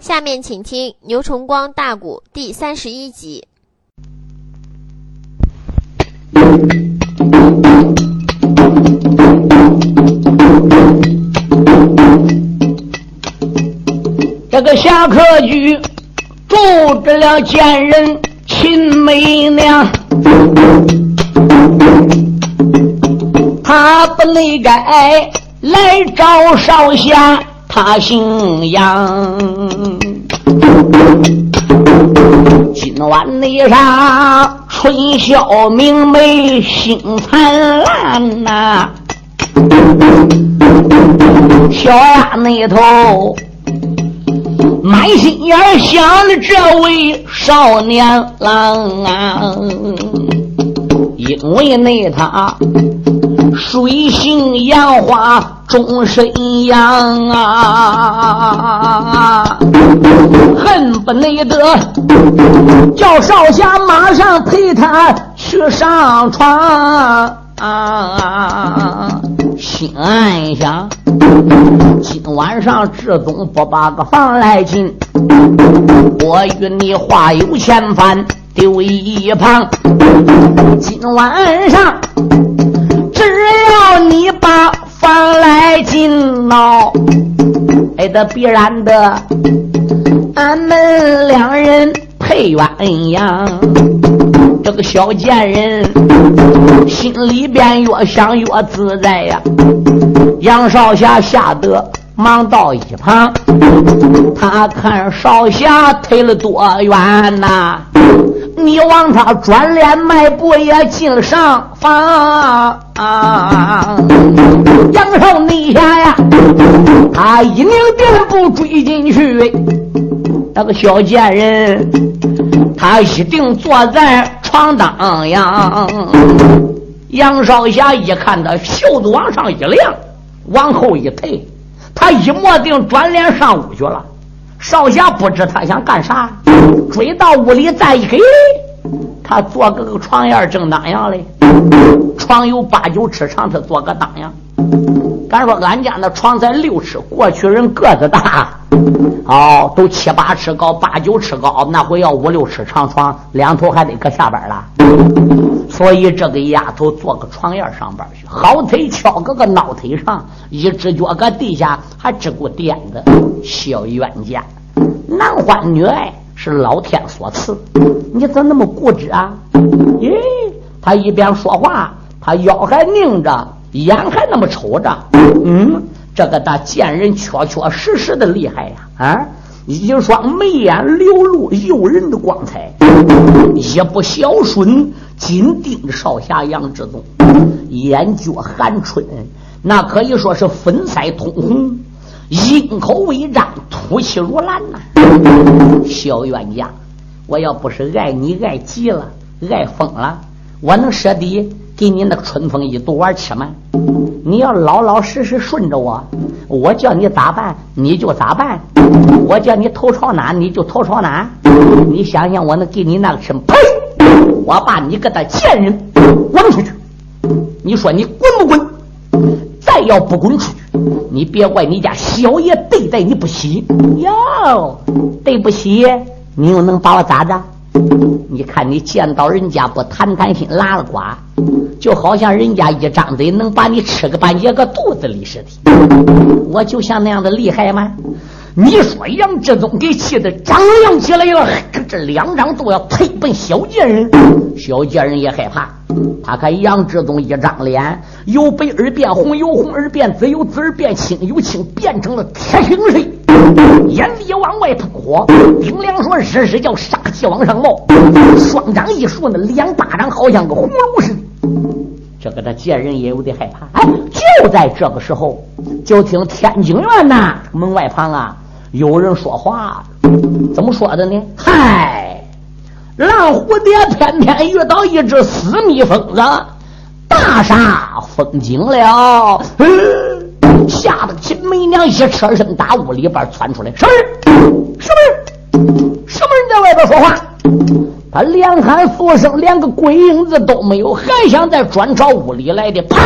下面请听牛崇光大鼓第三十一集。这个侠客居住着了贱人秦媚娘，他不内该来找少侠，他姓杨。今晚那上春宵明媚星灿烂呐，小丫那头。满心眼想着这位少年郎啊，因为那他水性杨花终身养啊，恨不得叫少侠马上陪他去上床啊。心暗想：今晚上志宗不把个房来进，我与你话有千番，丢一旁。今晚上只要你把来进喽，哎，这必然的，俺们两人配鸳鸯。这个小贱人心里边越想越自在呀。杨少侠吓得忙到一旁，他看少侠退了多远呐？你往他转脸迈步也进上房。杨少内下呀，他一拧电步追进去，那个小贱人，他一定坐在。床荡呀！杨少侠一看他袖子往上一亮，往后一退，他一摸定转脸上屋去了。少侠不知他想干啥，追到屋里再一给，他坐个床沿正当阳嘞，床有八九尺长，他坐个当阳。敢说俺家那床才六尺，过去人个子大，哦，都七八尺高，八九尺高，那回要五六尺长床，两头还得搁下边了。所以这个丫头坐个床沿上班去，好腿翘个个脑腿上，一只脚搁地下还只顾垫子。小冤家，男欢女爱是老天所赐，你怎那么固执啊？咦，他一边说话，他腰还拧着。眼还那么瞅着，嗯，这个大贱人确确实实的厉害呀！啊，一双眉眼流露诱人的光彩，一不孝顺，紧盯着少侠杨志宗，眼角含春，那可以说是粉腮通红，鹰口微张，吐气如兰呐！小冤家，我要不是爱你爱急了，爱疯了，我能舍得？给你那个春风一毒丸吃吗？你要老老实实顺着我，我叫你咋办你就咋办，我叫你头朝哪你就头朝哪。你想想，我能给你那个什么？呸！我把你个的贱人滚出去！你说你滚不滚？再要不滚出去，你别怪你家小爷对待你不喜哟，对不起，你又能把我咋着？你看你见到人家不谈谈心拉了呱，就好像人家一张嘴能把你吃个半截个肚子里似的。我就像那样的厉害吗？你说杨志忠给气的张扬起来了，这两张都要推奔小贱人，小贱人也害怕。他看杨志忠一张脸由白而变红，由红而变紫，由紫而变青，由青变成了铁青色，眼里往外喷火，丁亮说日日叫杀气往上冒，双掌一竖，那两巴掌好像个葫芦似的。这个他见人也有点害怕。哎，就在这个时候，就听天津院呐门外旁啊有人说话，怎么说的呢？嗨，蓝蝴蝶偏偏遇到一只死蜜蜂子，大煞风景了。吓得秦媚娘一侧身打屋里边窜出来，什么人？什么人？什么人在外边说话？他连喊数声，连个鬼影子都没有，还想再转朝屋里来的。啪！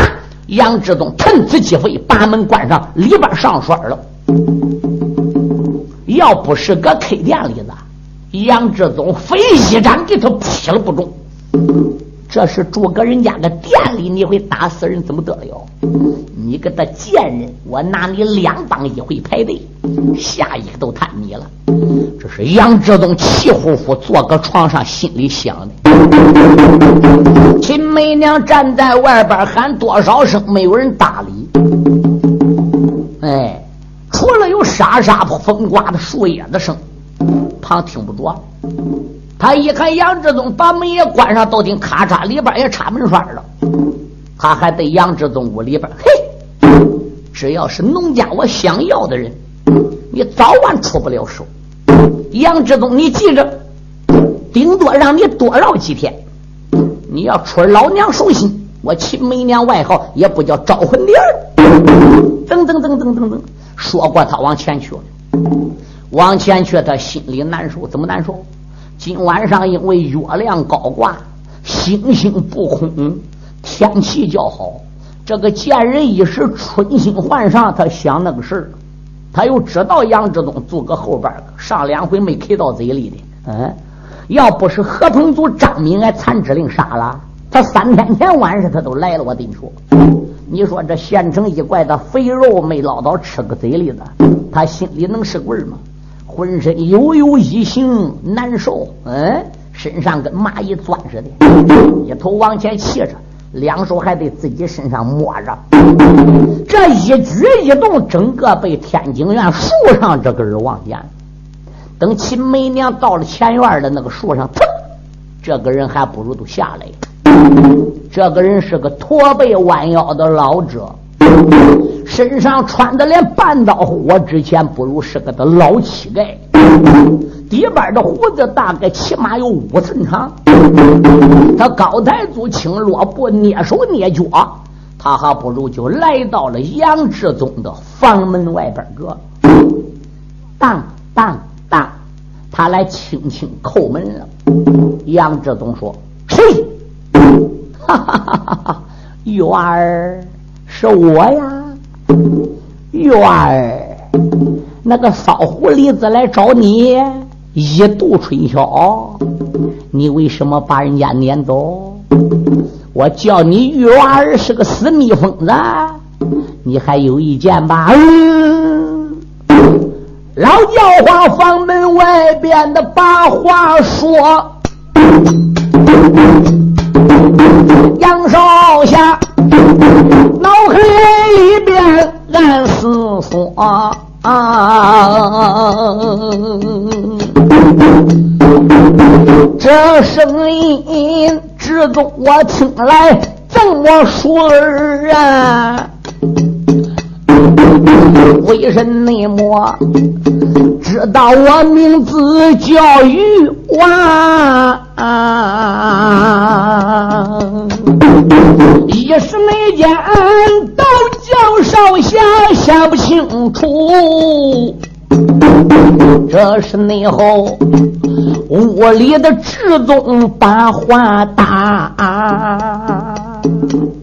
杨志东趁此机会把门关上，里边上栓了。要不是搁 K 店里子，杨志忠非一掌给他劈了不中。这是住个人家的店里，你会打死人怎么得了？你个的贱人，我拿你两帮一回排队，下一个都谈你了。这是杨志东气呼呼坐个床上，心里想的。秦媚娘站在外边喊多少声，没有人搭理。哎，除了有沙沙风刮的树叶子声，旁听不着。他一看杨志忠把门也关上，都听咔嚓，里边也插门栓了。他还对杨志忠屋里边，嘿，只要是农家我想要的人，你早晚出不了手。杨志忠，你记着，顶多让你多绕几天。你要出老娘手心，我秦梅娘外号也不叫招魂莲。噔噔噔噔噔噔，说过他往前去了，往前去，他心里难受，怎么难受？今晚上因为月亮高挂，星星不空，天气较好。这个贱人一时春心换上，他想那个事，他又知道杨志东住个后边上两回没开到嘴里的。嗯，要不是何鹏祖张敏挨残肢令杀了，他三天前晚上他都来了。我跟你说，你说这县城一怪的肥肉没捞到吃个嘴里的，他心里能是味吗？浑身悠悠一形难受，嗯，身上跟蚂蚁钻似的，一头往前骑着，两手还得自己身上摸着，这一举一动，整个被天津院树上这个人望见。等秦梅娘到了前院的那个树上，噌，这个人还不如都下来。这个人是个驼背弯腰的老者。身上穿的连半刀火之前不如是个的老乞丐，底边的胡子大概起码有五寸长。他高抬足轻，落步蹑手蹑脚，他还不如就来到了杨志宗的房门外边个。当当当，他来轻轻叩门了。杨志宗说：“谁？”哈哈哈哈哈！玉儿，是我呀。月儿，那个骚狐狸子来找你一度春宵，你为什么把人家撵走？我叫你玉娃儿是个死蜜蜂子，你还有意见吧？嗯，老叫花房门外边的把话说，杨少侠。脑海里边暗思索，这声音只中我听来这么熟儿啊！为什么知道我名字叫玉娃？一时没见都叫少侠想不清楚。这是内后屋里的志宗把话打，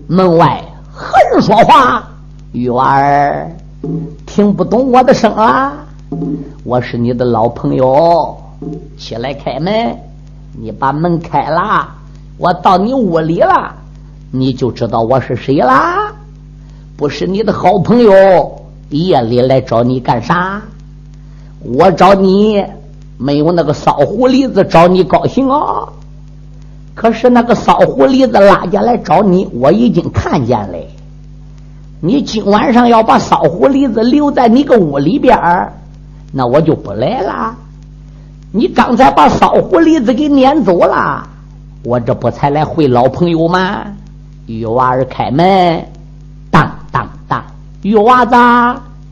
门外何人说话？玉娃儿，听不懂我的声啊！我是你的老朋友，起来开门。你把门开了，我到你屋里了，你就知道我是谁啦。不是你的好朋友，夜里来找你干啥？我找你没有那个骚狐狸子找你高兴啊。可是那个骚狐狸子拉家来找你，我已经看见了。你今晚上要把骚狐狸子留在你个屋里边儿，那我就不来了。你刚才把骚狐狸子给撵走了，我这不才来会老朋友吗？玉娃儿开门，当当当，玉娃子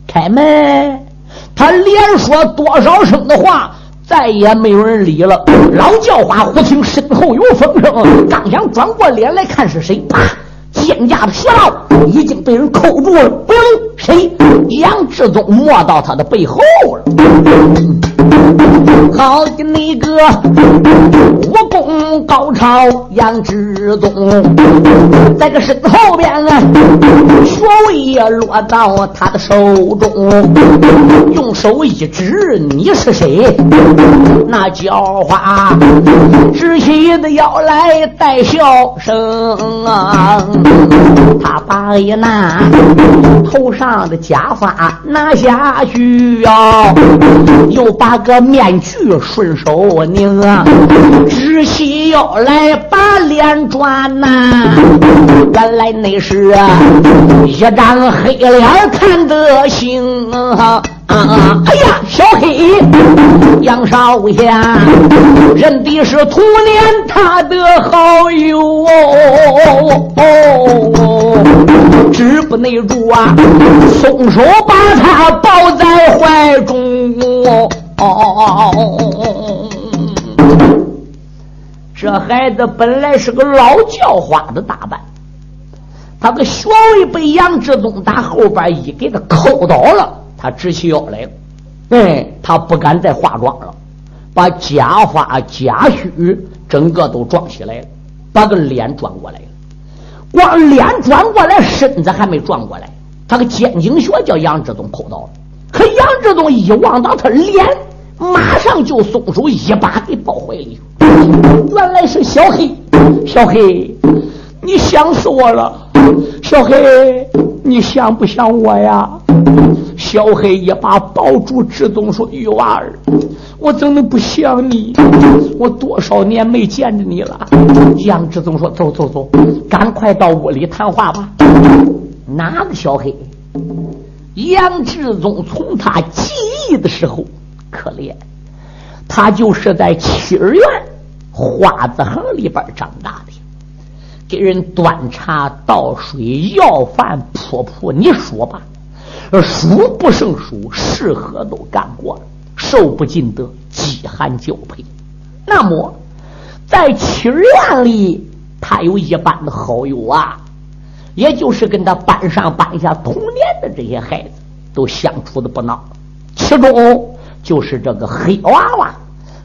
开门。他连说多少声的话，再也没有人理了。老叫花忽听身后有风声，刚想转过脸来看是谁，啪！肩胛的血刀已经被人扣住了，不谁？杨志宗摸到他的背后了。好的，那个武功高超杨志宗，在个身后边啊，学位也落到他的手中，用手一指：“你是谁？”那叫花知喜的要来带笑声啊！他把一那头上的假发拿下去呀，又把个面具顺手拧啊，知喜要来把脸转呐，原来那是一张黑脸看得清啊！哎呀，小黑杨少侠认的是童年他的好友哦，止不内住啊，松手把他抱在怀中哦。这孩子本来是个老叫花的打扮，他的穴位被杨志东打后边一给他扣倒了。他直起腰来了，哎，他不敢再化妆了，把假发假须整个都装起来了，把个脸转过来。光脸转过来，身子还没转过来，他个肩颈穴叫杨志东扣到了。可杨志东一望到他脸，马上就松手，一把给抱怀里。原来是小黑，小黑，你想死我了，小黑，你想不想我呀？小黑一把抱住志宗，说：“玉娃儿，我怎能不想你？我多少年没见着你了。”杨志宗说：“走走走，赶快到屋里谈话吧。”哪个小黑？杨志宗从他记忆的时候，可怜，他就是在七儿院花子行里边长大的，给人端茶倒水、要饭、铺铺，你说吧。数不胜数，适合都干过了，受不尽的饥寒交配。那么，在七院里，他有一班的好友啊，也就是跟他班上班下同年的这些孩子，都相处的不孬。其中就是这个黑娃娃，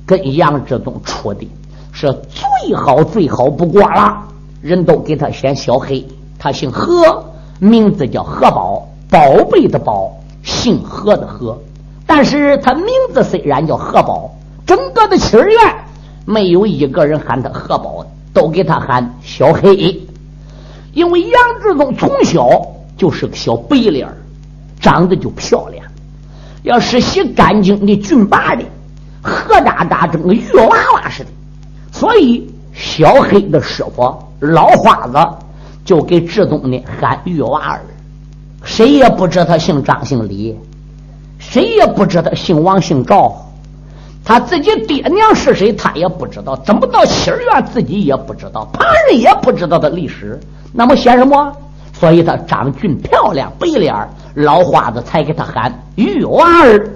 跟杨志东处的是最好最好不过了。人都给他写小黑，他姓何，名字叫何宝。宝贝的宝，姓何的何，但是他名字虽然叫何宝，整个的七院没有一个人喊他何宝的，都给他喊小黑。因为杨志忠从小就是个小白脸长得就漂亮，要是洗干净的俊拔的，何渣渣，整个玉娃娃似的，所以小黑的师傅老花子就给志东呢喊玉娃儿。谁也不知他姓张姓李，谁也不知他姓王姓赵，他自己爹娘是谁他也不知道，怎么到七儿院自己也不知道，旁人也不知道的历史。那么写什么？所以他长俊漂亮白脸老花子才给他喊玉娃儿。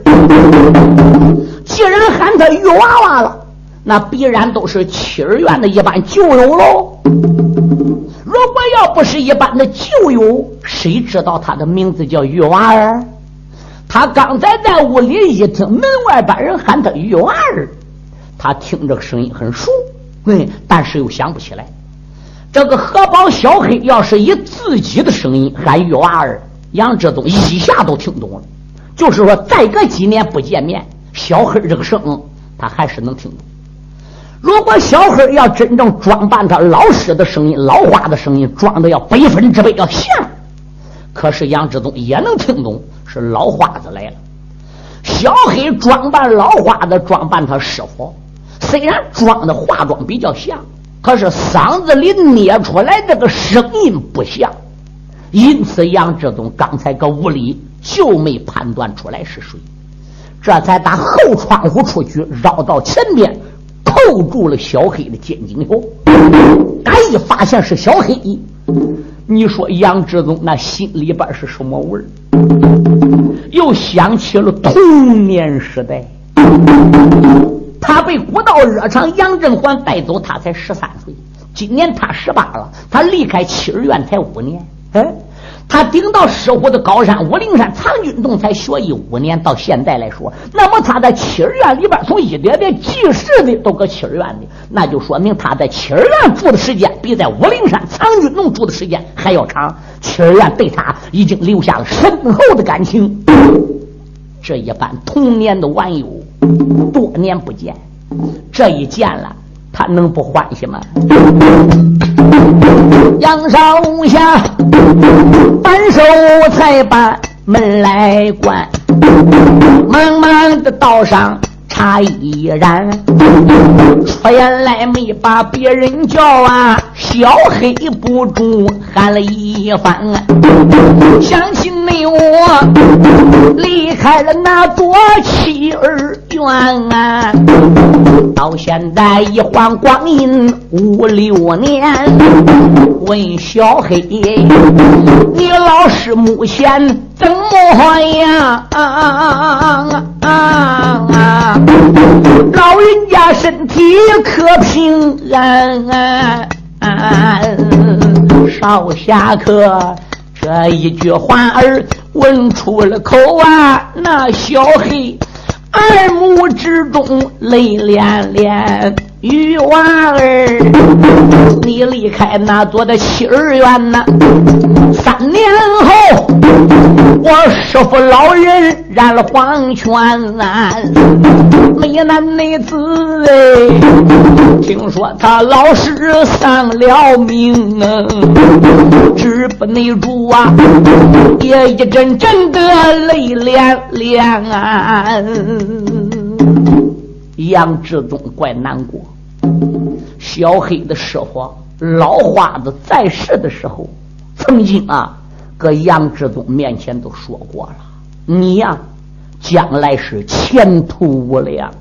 既然喊他玉娃娃了，那必然都是七儿院的一般旧友喽。如果要不是一般的旧友，谁知道他的名字叫玉娃儿？他刚才在屋里一听门外边人喊他玉娃儿，他听这个声音很熟，嗯，但是又想不起来。这个荷包小黑要是以自己的声音喊玉娃儿，杨志忠一下都听懂了。就是说，再隔几年不见面，小黑这个声他还是能听懂。如果小黑要真正装扮他老师的声音、老花的声音，装的要百分之百要像，可是杨志忠也能听懂是老花子来了。小黑装扮老花子，装扮他师傅，虽然装的化妆比较像，可是嗓子里捏出来这个声音不像，因此杨志忠刚才搁屋里就没判断出来是谁，这才打后窗户出去，绕到前边。扣住了小黑的肩颈后，俺一发现是小黑，你说杨志忠那心里边是什么味儿？又想起了童年时代，他被古道热肠杨振环带走，他才十三岁，今年他十八了，他离开七儿院才五年。哎，他顶到师傅的高山武陵山藏军洞才学艺五年，到现在来说，那么他在七儿院里边从一点点记事的都搁七儿院里，那就说明他在七儿院住的时间比在武陵山藏军洞住的时间还要长。七儿院对他已经留下了深厚的感情。这一般童年的玩友，多年不见，这一见了，他能不欢喜吗？杨少侠反手才把门来关，忙忙的道上。他依然出言来没把别人叫啊，小黑不住喊了一番。想起你我离开了那座妻儿院啊，到现在一晃光阴五六年。问小黑，你老是目前怎么样？啊啊啊啊老人家身体可平安啊？啊？少侠客这一句话儿问出了口啊，那小黑耳目之中泪涟涟。玉娃儿，你离开那座的妻儿院呐，三年后，我师傅老人染了黄泉，没男没子哎，听说他老师丧了命啊，止不内住啊，也一阵阵的泪涟涟啊。杨志忠怪难过，小黑的师傅老花子在世的时候，曾经啊，搁杨志忠面前都说过了：“你呀，将来是前途无量。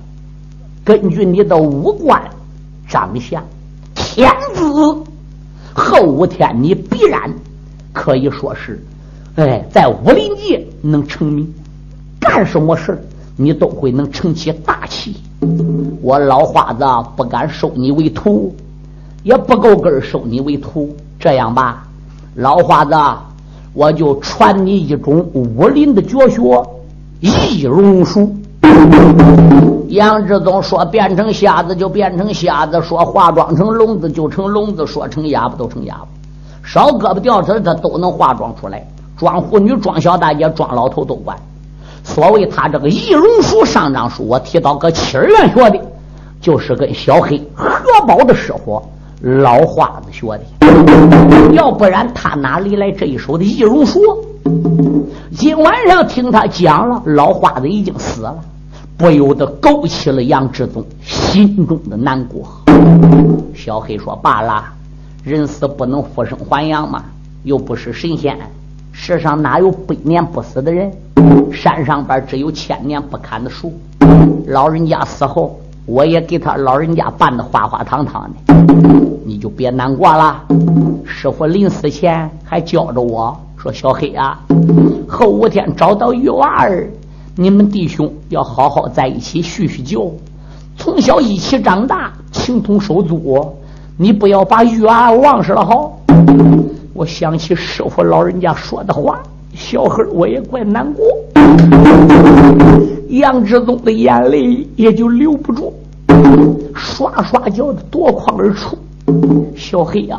根据你的五官、长相、天资，后五天你必然可以说是，哎，在武林界能成名，干什么事你都会能成起大器。”我老花子不敢收你为徒，也不够根收你为徒。这样吧，老花子，我就传你一种武林的绝学——易容术。杨志忠说：“变成瞎子就变成瞎子，说化妆成聋子就成聋子，说成哑巴都成哑巴。少胳膊掉腿他都能化妆出来，装妇女、装小大姐、装老头都管。”所谓他这个易容术、上章术，我提到搁七儿院学的，就是跟小黑何宝的师傅老花子学的。要不然他哪里来这一手的易容术？今晚上听他讲了，老花子已经死了，不由得勾起了杨志宗心中的难过。小黑说：“罢了，人死不能复生还阳嘛，又不是神仙。”世上哪有百年不死的人？山上边只有千年不砍的树。老人家死后，我也给他老人家办的花花堂堂的，你就别难过了。师傅临死前还教着我说：“小黑啊，后五天找到玉娃儿，你们弟兄要好好在一起叙叙旧，从小一起长大，情同手足，你不要把玉娃儿忘失了好。”我想起师傅老人家说的话，小孩我也怪难过。杨志宗的眼泪也就留不住，刷刷叫的夺眶而出。小黑呀，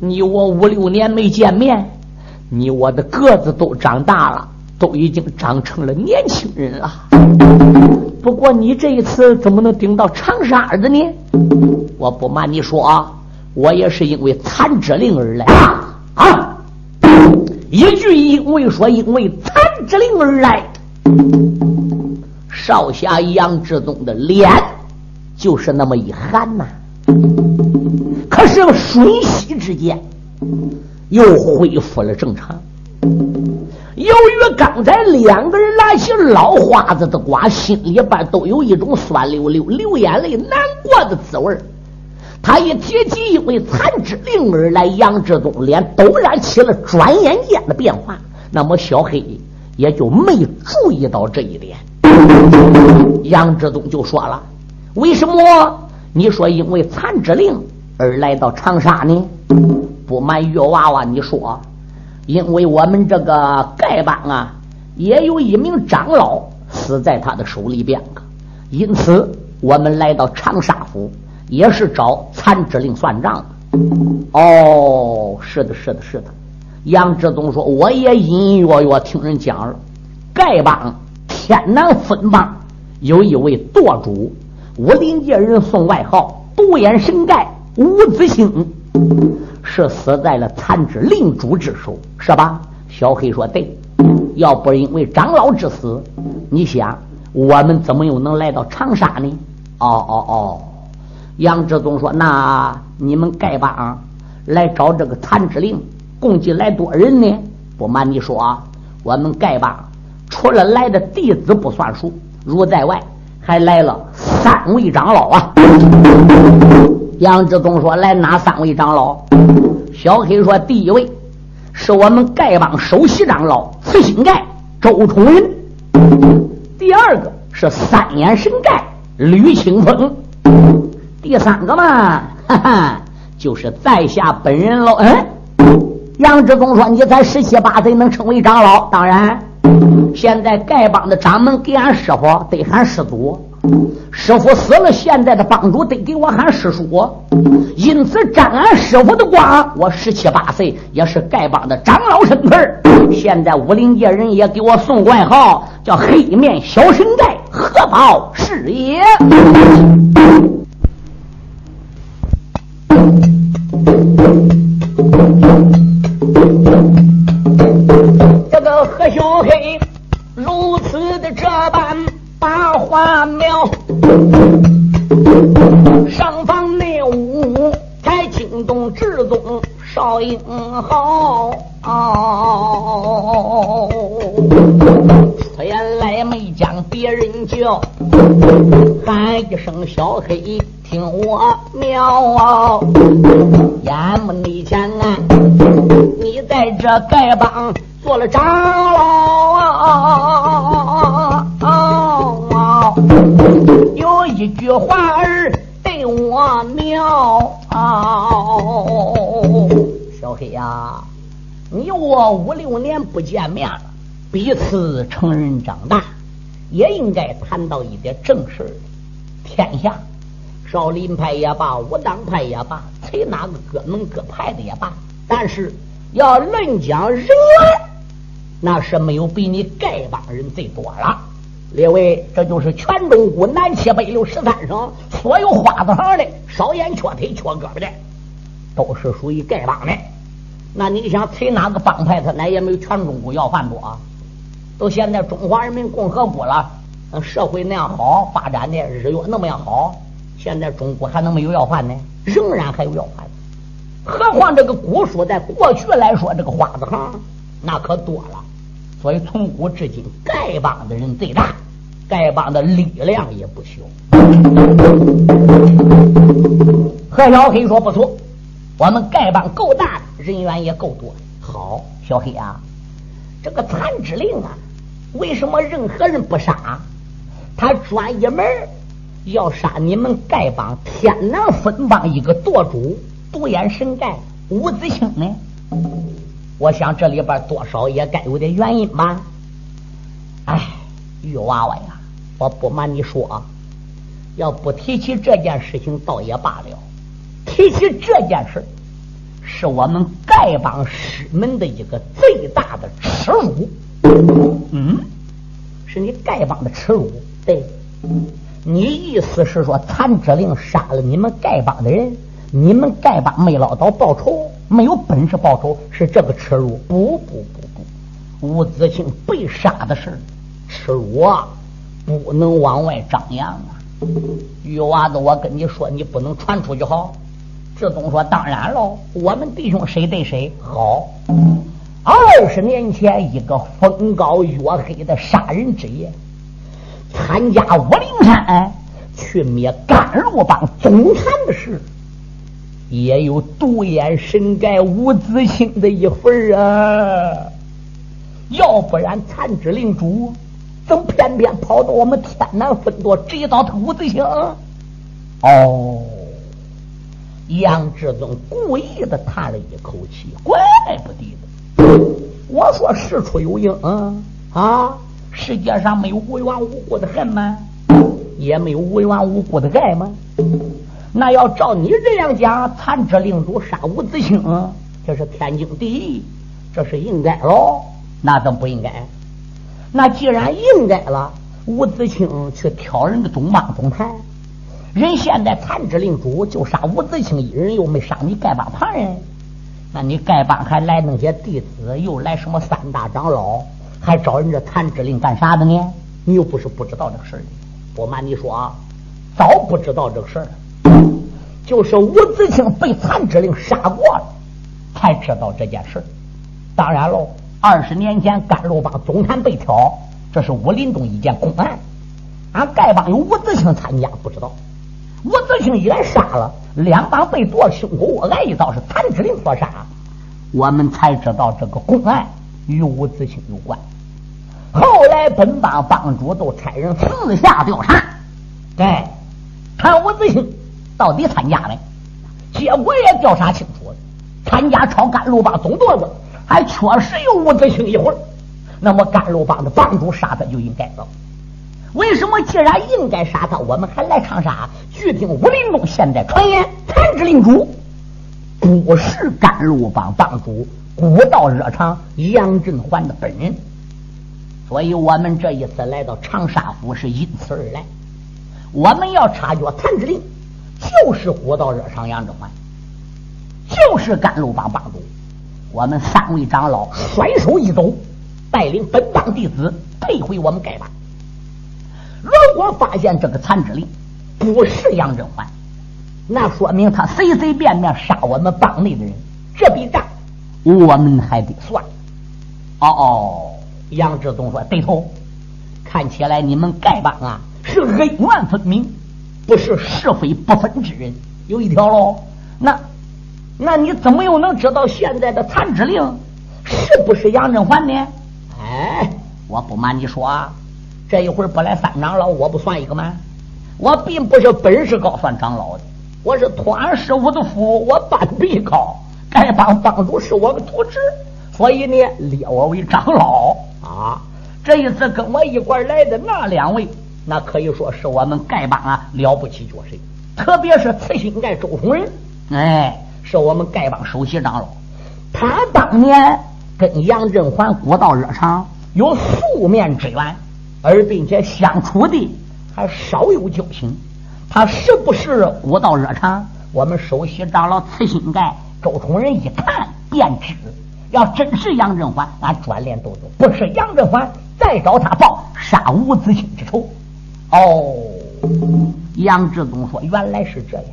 你我五六年没见面，你我的个子都长大了，都已经长成了年轻人了。不过你这一次怎么能顶到长沙的呢？我不瞒你说啊。我也是因为残之令而来啊啊！一句因为说因为残之令而来，少侠杨志宗的脸就是那么一寒呐。可是瞬息之间又恢复了正常。由于刚才两个人拿起老花子的瓜，心里边都有一种酸溜溜、流眼泪、难过的滋味他一提起因为残之令而来，杨志宗脸陡然起了转眼间的变化。那么小黑也就没注意到这一点。杨志宗就说了：“为什么你说因为残之令而来到长沙呢？不瞒月娃娃，你说因为我们这个丐帮啊，也有一名长老死在他的手里边，因此我们来到长沙府，也是找残之令算账的。哦，是的，是的，是的。杨志宗说：“我也隐隐约约听人讲了，丐帮天南分帮有一位舵主，武林界人送外号‘独眼神丐’吴子兴，是死在了残之令主之手，是吧？”小黑说：“对。要不是因为长老之死，你想我们怎么又能来到长沙呢？”哦哦哦！杨志宗说：“那你们丐帮来找这个残之灵？”共计来多人呢？不瞒你说啊，我们丐帮除了来的弟子不算数，如在外还来了三位长老啊。杨志东说：“来哪三位长老？”小黑说：“第一位是我们丐帮首席长老慈心丐周崇仁，第二个是三眼神丐吕清风，第三个嘛，哈哈，就是在下本人喽。”嗯。杨志忠说：“你才十七八岁，能成为长老？当然，现在丐帮的掌门给俺师傅得喊师祖，师傅死了，现在的帮主得给我喊师叔。因此，沾俺师傅的光，我十七八岁也是丐帮的长老身份。现在武林界人也给我送外号，叫黑面小神丐，何宝是也。”这个何小黑如此的这般把话描，上房内屋才惊动至宗少英豪，出言来没将别人叫，喊一声小黑。听我描，眼目内前啊，你在这丐帮做了长老啊，有一句话儿对我描。小黑呀，你我五六年不见面了，彼此成人长大，也应该谈到一点正事儿，天下。少林派也罢，武当派也罢，随哪个各门各派的也罢，但是要论讲人缘，那是没有比你丐帮人最多了。列位，这就是全中国南七北六十三省所有花子行的，少眼缺腿缺胳膊的，都是属于丐帮的。那你想，随哪个帮派，他那也没有全中国要饭多啊。都现在中华人民共和国了，社会那样好发展的，日月那么样好。现在中国还能没有要饭呢？仍然还有要饭，何况这个古书在过去来说，这个花子行那可多了。所以从古至今，丐帮的人最大，丐帮的力量也不小。何小黑说：“不错，我们丐帮够大的，人员也够多。好，小黑啊，这个残之令啊，为什么任何人不杀？他专一门。”要杀你们丐帮天南分帮一个舵主独眼神丐吴子兴呢？我想这里边多少也该有点原因吧。哎，玉娃娃呀，我不瞒你说啊，要不提起这件事情倒也罢了，提起这件事，是我们丐帮师门的一个最大的耻辱。嗯，是你丐帮的耻辱？对。你意思是说，残之令杀了你们丐帮的人，你们丐帮没捞到报仇，没有本事报仇，是这个耻辱？不不不不，吴子清被杀的事耻辱啊，不能往外张扬啊！玉娃子，我跟你说，你不能传出去好。志东说：“当然喽，我们弟兄谁对谁好。”二十年前，一个风高月黑的杀人之夜。参加武陵山去灭甘露帮总坛的事，也有独眼神丐吴子兴的一份啊！要不然残之令主怎么偏偏跑到我们天南分舵追到他吴子兴？哦，杨志宗故意的叹了一口气，怪不得，我说事出有因，啊啊，世界上没有无缘无故的恨吗？也没有无缘无故的爱吗？那要照你这样讲，残肢令主杀伍子清，这是天经地义，这是应该喽。那怎么不应该？那既然应该了，伍子清去挑人的中帮中坛，人现在残肢令主就杀伍子清一人，又没杀你丐帮旁人。那你丐帮还来那些弟子，又来什么三大长老，还找人这残肢令干啥的呢？你又不是不知道这个事儿。不瞒你说啊，早不知道这个事儿，就是吴子清被残肢令杀过了，才知道这件事当然喽，二十年前甘露帮总坛被挑，这是武林中一件公案，俺丐帮有吴子清参加，不知道。吴子清一挨杀了，两帮被夺胸口，我挨一刀是谭志林所杀，我们才知道这个公案与吴子清有关。后来本帮帮主都差人四下调查，对，看伍子清到底参加没？结果也调查清楚了，参加抄甘露帮总舵子，还确实有伍子清一会儿。那么甘露帮的帮主杀他就应该了。为什么既然应该杀他，我们还来长沙？据听武林中现在传言，残肢令主不是甘露帮帮主古道热肠杨振环的本人，所以我们这一次来到长沙府是因此而来。我们要察觉残肢令，就是古道热上杨振环，就是甘露帮帮主。我们三位长老甩手一走，带领本帮弟子退回我们丐帮。如果发现这个残肢令不是杨振环，那说明他随随便便杀我们帮内的人，这笔账我们还得算。哦哦，杨志东说：“对头，看起来你们丐帮啊是恩怨分明，不是是非不分之人。有一条喽，那那你怎么又能知道现在的残肢令是不是杨振环呢？哎，我不瞒你说啊。”这一会儿不来三长老，我不算一个吗？我并不是本事高算长老的，我是托俺师傅的福，我班比高，丐帮帮主是我的徒侄，所以呢列我为长老啊。这一次跟我一块来的那两位，那可以说是我们丐帮啊了不起角色，特别是慈心丐周崇仁，哎，是我们丐帮首席长老，他当年跟杨振环古道热肠有素面之缘。而并且相处的还少有交情，他是不是古道热肠？我们首席长老慈心丐周崇仁一看便知，要真是杨振环，俺转脸都走；不是杨振环，再找他报杀伍子清之仇。哦，杨志宗说：“原来是这样。”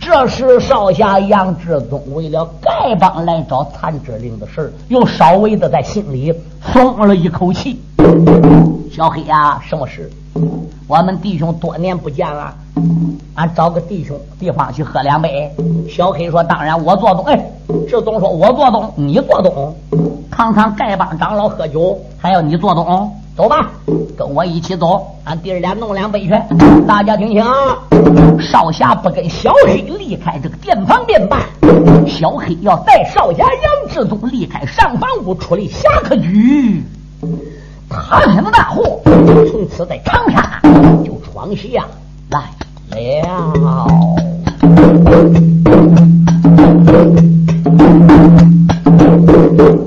这时，少侠杨志宗为了丐帮来找残志令的事又稍微的在心里松了一口气。小黑呀，什么事？我们弟兄多年不见了，俺找个弟兄地方去喝两杯。小黑说：“当然，我做东。”哎，志东说：“我做东，你做东，堂堂丐帮长老喝酒，还要你做东？”走吧，跟我一起走。俺弟儿俩弄两杯去。大家听清啊，少侠不跟小黑离开这个店房店办，小黑要带少侠杨志东离开上房屋，处理侠客局。他天的大祸，从此在长沙就闯下来了。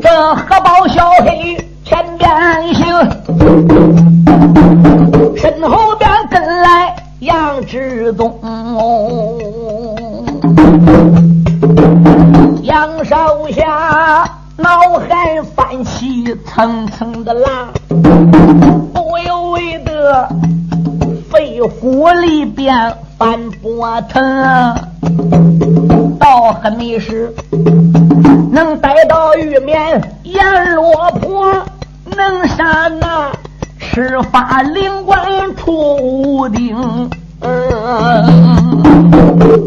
这何宝小黑。前边行，身后边跟来杨志东，杨少侠脑海翻起层层的浪，不由为得肺腑里边翻波腾，到何没时能逮到玉面阎罗婆？能杀那赤发灵官出无顶，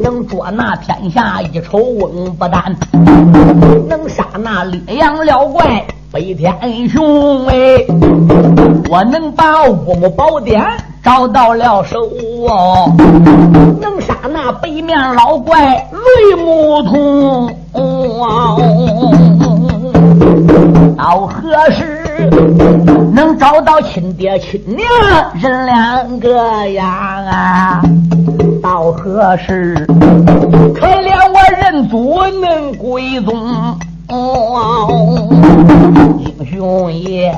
能捉拿天下一丑翁不丹，能杀那烈阳妖怪飞天雄哎，我能把乌木宝典找到了手哦，能杀那北面老怪雷木通。到何时能找到亲爹亲娘人两个呀？到何时可怜我认祖能归宗？英雄爷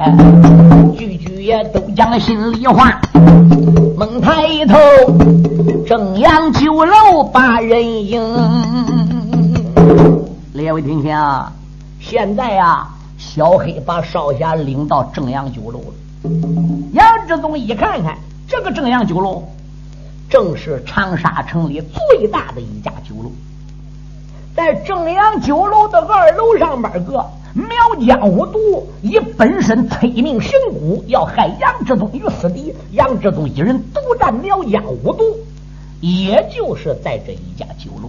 句句也都讲心里话。猛抬头，正阳酒楼把人迎。列位听听，现在呀，小黑把少侠领到正阳酒楼了。杨志宗一看看，这个正阳酒楼，正是长沙城里最大的一家酒楼。在正阳酒楼的二楼上边个苗疆五毒，以本身催命行蛊，要害杨志宗于死地。杨志东一人独占苗疆五毒，也就是在这一家酒楼。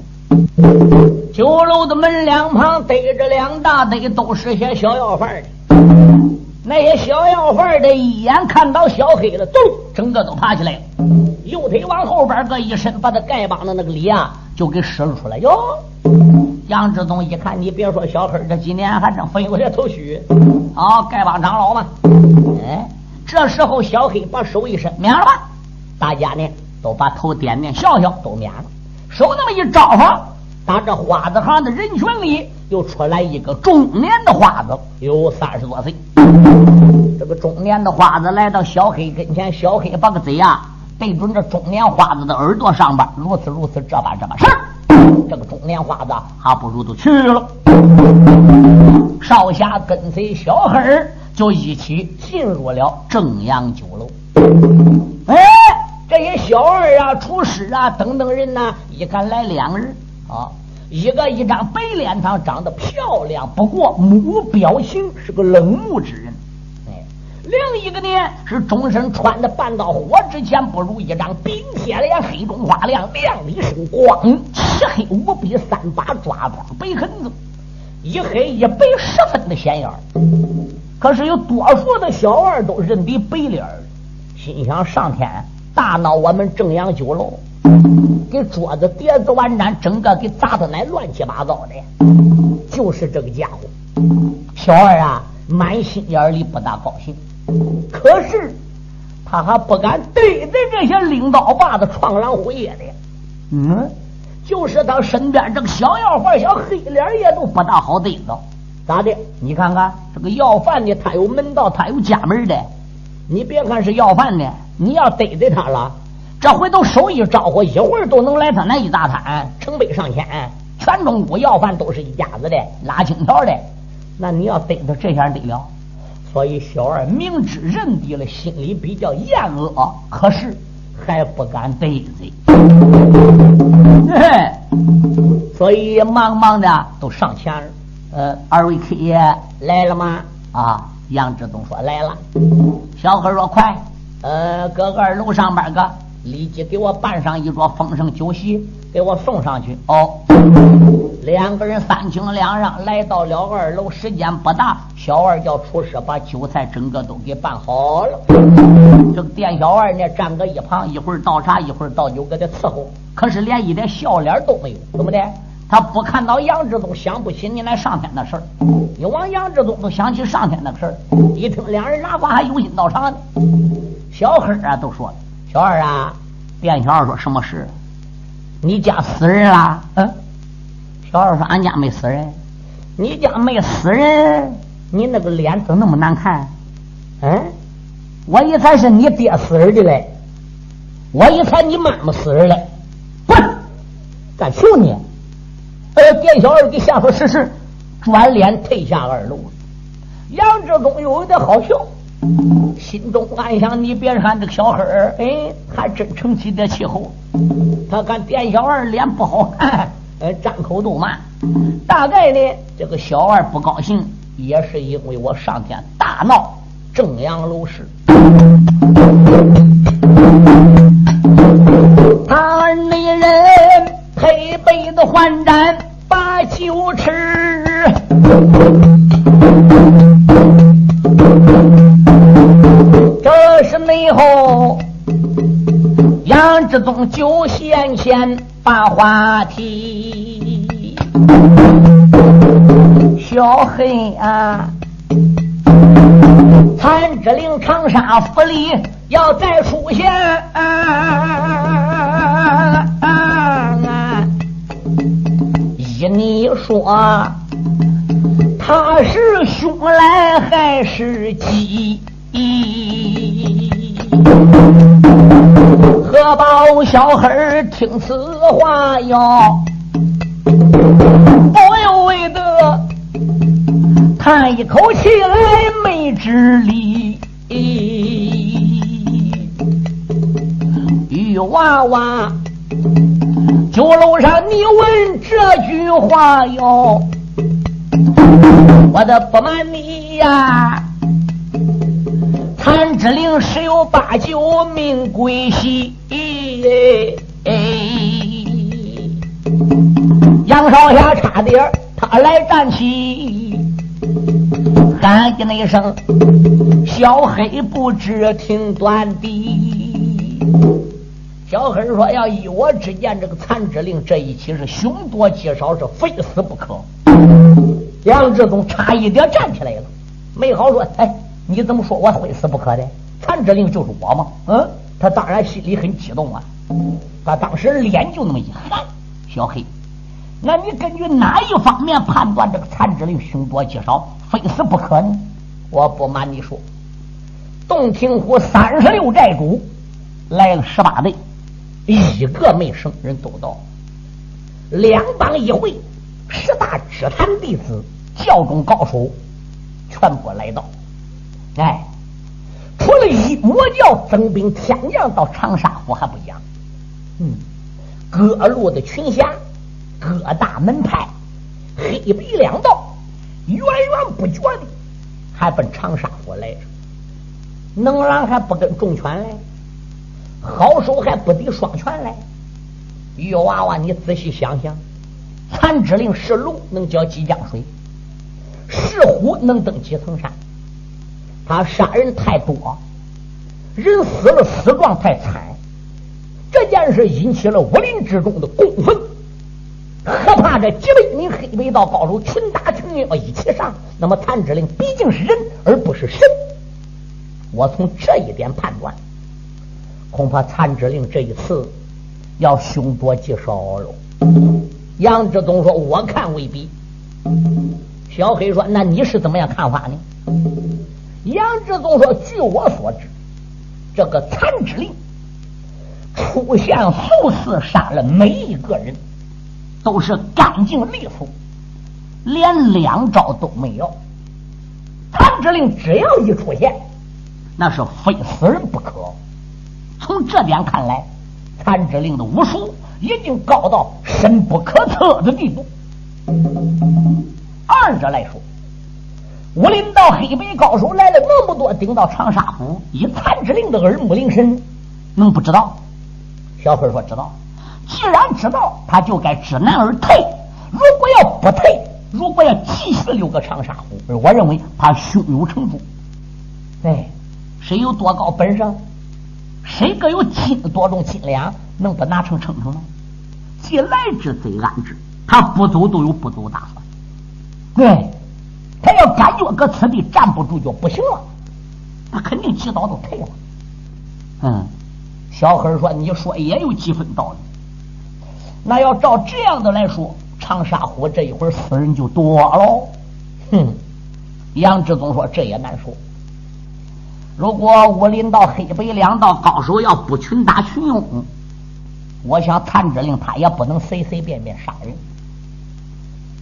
酒楼的门两旁逮着两大堆，都是些小要饭的。那些小要饭的，一眼看到小黑了，咚，整个都爬起来，右腿往后边个一伸，把他丐帮的那个礼啊，就给使了出来。哟，杨志东一看，你别说小黑这几年还真分有些头绪。啊，丐帮长老嘛。哎，这时候小黑把手一伸，免了吧。大家呢都把头点点笑笑，都免了。手那么一招呼。打这花子行的人群里，又出来一个中年的花子，有三十多岁。这个中年的花子来到小黑跟前，小黑把个嘴呀对准这中年花子的耳朵上边，如此如此，这般这般事这个中年花子还不如都去了。少侠跟随小黑就一起进入了正阳酒楼。哎，这些小二啊、厨师啊等等人呐，一看来两人。啊，一个一张白脸膛，长得漂亮，不过目无表情是个冷漠之人。哎，另一个呢是终身穿的半道火之前不如一张冰铁脸，黑中发亮，亮里生光，漆黑无比，三把抓抓白痕子，一黑一白十分的显眼。可是有多数的小二都认得白脸心想上天大闹我们正阳酒楼。给桌子、碟子、碗盏，整个给砸的那乱七八糟的，就是这个家伙。小二啊，满心眼里不大高兴，可是他还不敢对着这些领导把子闯狼虎夜的。嗯，就是他身边这个小要饭、小黑脸也都不大好对着。咋的？你看看这个要饭的，他有门道，他有家门的。你别看是要饭的，你要逮着他了。这回都手一招呼，一会儿都能来他那一大摊，成百上千，全中国要饭都是一家子的，拉金条的。那你要逮他这下得了。所以小二明知认得了，心里比较厌恶，可是还不敢得罪。所以忙忙的都上前。呃，二位客爷来了吗？啊，杨志东说来了。小何说快，呃，搁二楼上边个。立即给我办上一桌丰盛酒席，给我送上去。哦，两个人三请两让，来到了二楼。时间不大，小二叫厨师把酒菜整个都给办好了。这个店小二呢，站搁一旁，一会儿倒茶，一会儿倒酒，给他伺候。可是连一点笑脸都没有，怎么的？他不看到杨志忠，想不起你来上天的事儿。一往杨志忠都想起上天的事儿。一听两人拉呱还有心倒肠呢，小黑啊都说了。小二啊，店小二说什么事？你家死人啦？嗯，小二说俺家没死人。你家没死人？你那个脸怎么那么难看？嗯，我一猜是你爹死人的嘞，我一猜你妈妈死人嘞。滚！敢求你？呃，店小二给吓说是是，转脸退下二楼。杨志忠又有点好笑。心中暗想：你别看这个小黑儿，哎，还真成起点气候。他看店小二脸不好看，哎，张口都骂。大概呢，这个小二不高兴，也是因为我上天大闹正阳楼市。他那人配杯子还盏把酒吃。后，杨志忠就先前把话题，小黑啊，残之令长沙府里要再出现，依你说，他是凶来还是吉？何宝小孩听此话哟，不由为得叹一口气来没直理。玉娃娃，酒楼上你问这句话哟，我的不瞒你呀。残之令十有八九命归西，杨少侠差点他来站起，喊一那声小黑不知听断的。小黑说：“要依我之见，这个残之令这一期是凶多吉少，是非死不可。”杨志忠差一点站起来了，没好说，哎。你怎么说我非死不可的？残之令就是我吗？嗯，他当然心里很激动啊。他当时脸就那么一寒。小黑，那你根据哪一方面判断这个残之令凶多吉少，非死不可呢？我不瞒你说，洞庭湖三十六寨主来了十八队，一个没生人都到。两帮一会，十大指坛弟子、教中高手全部来到。哎，除了一魔教增兵天降到长沙府还不讲，嗯，各路的群侠、各大门派、黑白两道，源源不绝的还奔长沙府来着。能人还不跟重拳来，好手还不敌双拳来。玉娃娃，你仔细想想，残之令是龙能搅几江水，是虎能登几层山。他杀人太多，人死了死状太惨，这件事引起了武林之中的公愤，何怕这几百名黑白道高手群打群要一起上？那么谭之令毕竟是人而不是神，我从这一点判断，恐怕谭之令这一次要凶多吉少喽。杨志东说：“我看未必。”小黑说：“那你是怎么样看法呢？”杨志宗说：“据我所知，这个残之令出现数次，杀了每一个人，都是干净利索，连两招都没有。残之令只要一出现，那是非死人不可。从这点看来，残之令的武术已经高到深不可测的地步。二者来说。”武林道黑白高手来了那么多，顶到长沙府，以残之令的耳目灵神，能不知道？小黑说知道。既然知道，他就该知难而退。如果要不退，如果要继续留个长沙府，我认为他胸有成竹。哎，谁有多高本事？谁各有斤多重斤两？能不拿成称称吗？既来之则安之，他不走都有不走打算。对。他要感觉搁此地站不住就不行了，他肯定及早都退了。嗯，小黑说：“你说也有几分道理。那要照这样的来说，长沙湖这一会儿死人就多喽。”哼，杨志宗说：“这也难说。如果武林道黑白两道高手要不群打群殴，我想谭指令他也不能随随便便杀人。”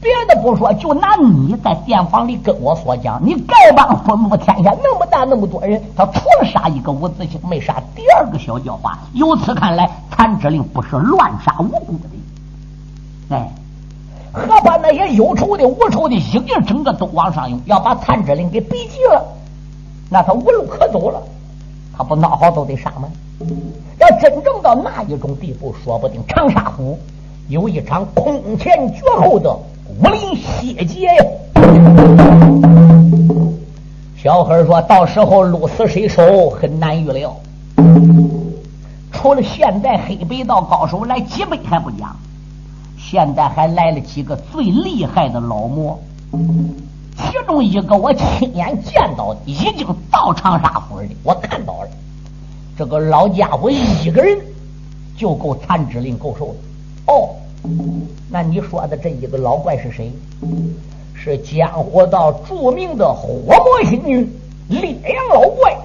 别的不说，就拿你在店房里跟我所讲，你丐帮分布天下那么大那么多人，他除了杀一个伍子兴，没杀第二个小叫花。由此看来，谭之令不是乱杀无辜的。哎，何把那些有仇的、无仇的，一个整个都往上涌，要把谭之令给逼急了，那他无路可走了，他不闹好都得杀吗？要真正到那一种地步，说不定长沙府有一场空前绝后的。武林血劫呀！小黑说：“到时候鹿死谁手很难预料。除了现在黑白道高手来几百还不讲，现在还来了几个最厉害的老魔，其中一个我亲眼见到的，已经到长沙府的，我看到了。这个老家伙一个人就够残肢令够受的。哦，那你说的这一个老怪是谁？是江湖道著名的火魔星女烈阳老怪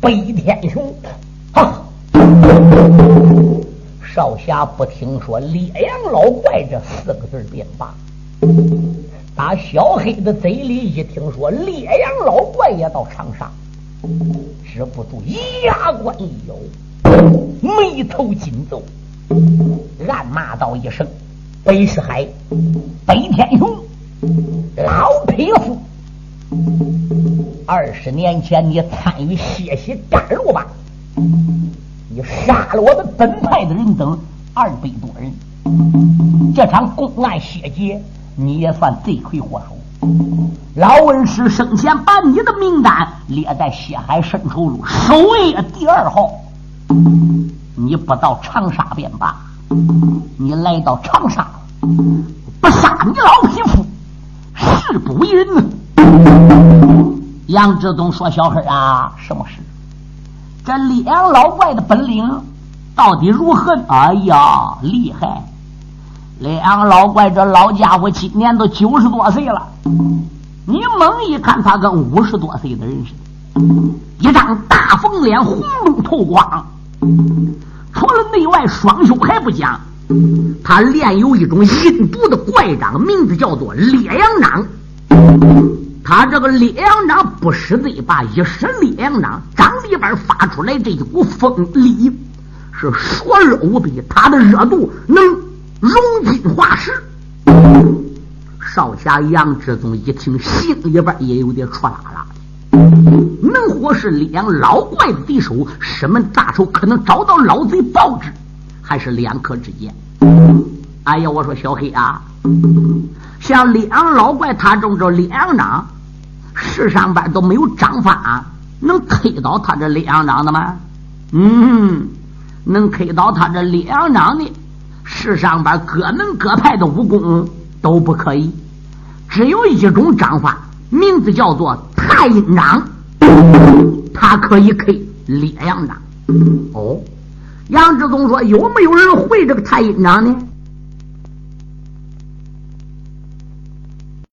北天雄。哈，少侠不听说烈阳老怪这四个字便罢。打小黑的嘴里一听说烈阳老怪也到长沙，止不住牙关一咬，眉头紧皱，暗骂道一声：“北石海，北天雄，老匹夫！二十年前你参与血洗甘露吧？你杀了我们本派的人等二百多人，这场公案血劫。”你也算罪魁祸首。老恩师生前把你的名单列在血海深处路首位第二号。你不到长沙便罢，你来到长沙，不杀你老匹夫，誓不为人呢。杨志东说：“小黑啊，什么事？这两老怪的本领到底如何？哎呀，厉害！”两老怪，这老家伙今年都九十多岁了。你猛一看，他跟五十多岁的人似的，一张大风脸，红中透光。除了内外双修还不讲，他练有一种阴毒的怪掌，名字叫做烈阳掌。他这个烈阳掌不使嘴巴，一使烈阳掌，掌里边发出来这一股风力是灼热无比，他的热度能。融金化石，少侠杨志宗一听，心里边也有点戳拉拉。能活是两老怪的敌手，师门大手可能找到老贼报之，还是两可之间。哎呀，我说小黑啊，像两老怪他中这两掌，世上边都没有掌法能推倒他这两掌的吗？嗯，能推倒他这两掌的。世上边各门各派的武功都不可以，只有一种掌法，名字叫做太阴掌，他可以克烈阳掌。哦，杨志宗说：“有没有人会这个太阴掌呢？”